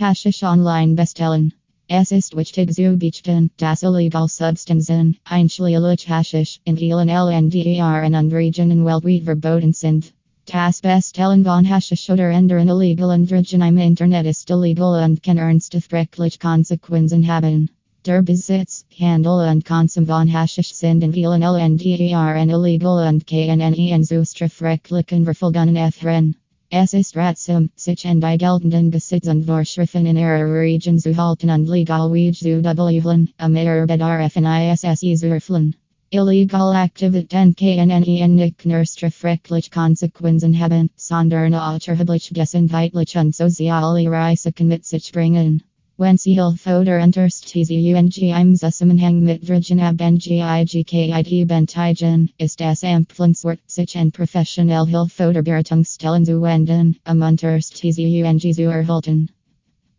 Haschisch online bestellen. Es ist wichtig zu beachten, das illegal Substanzen, einschließlich Haschisch, in vielen LNDER und Regionen weltweit verboten sind. Das Bestellen von Haschisch oder anderen illegalen Drogen im Internet ist illegal und kann ernsthaftrechtliche Konsequenzen haben. Der Besitz, Handel und Konsum von Haschisch sind in vielen LNDER illegal und KNNE zu strafrechtlichen Verfolgungen führen. Es ist ratsam, sich in die geltenden Besitzungsvorschriften in ihrer Region zu halten und legal Wege zu überprüfen, um ihre Bedarf in ISSE zu erfüllen. Illegal Aktivitäten können nicht nur strafrechtliche Konsequenzen haben, sondern auch erhebliche gesundheitliche und soziale Risiken mit sich bringen. Wenn Sie Hilfe oder Unterstützung im Zusammenhang mit Drogenabhängigkeit benötigen, ist es empfehlenswert, sich an professionelle Hilfe oder Beratungsstellen zu wenden, um Unterstützung zu erhalten.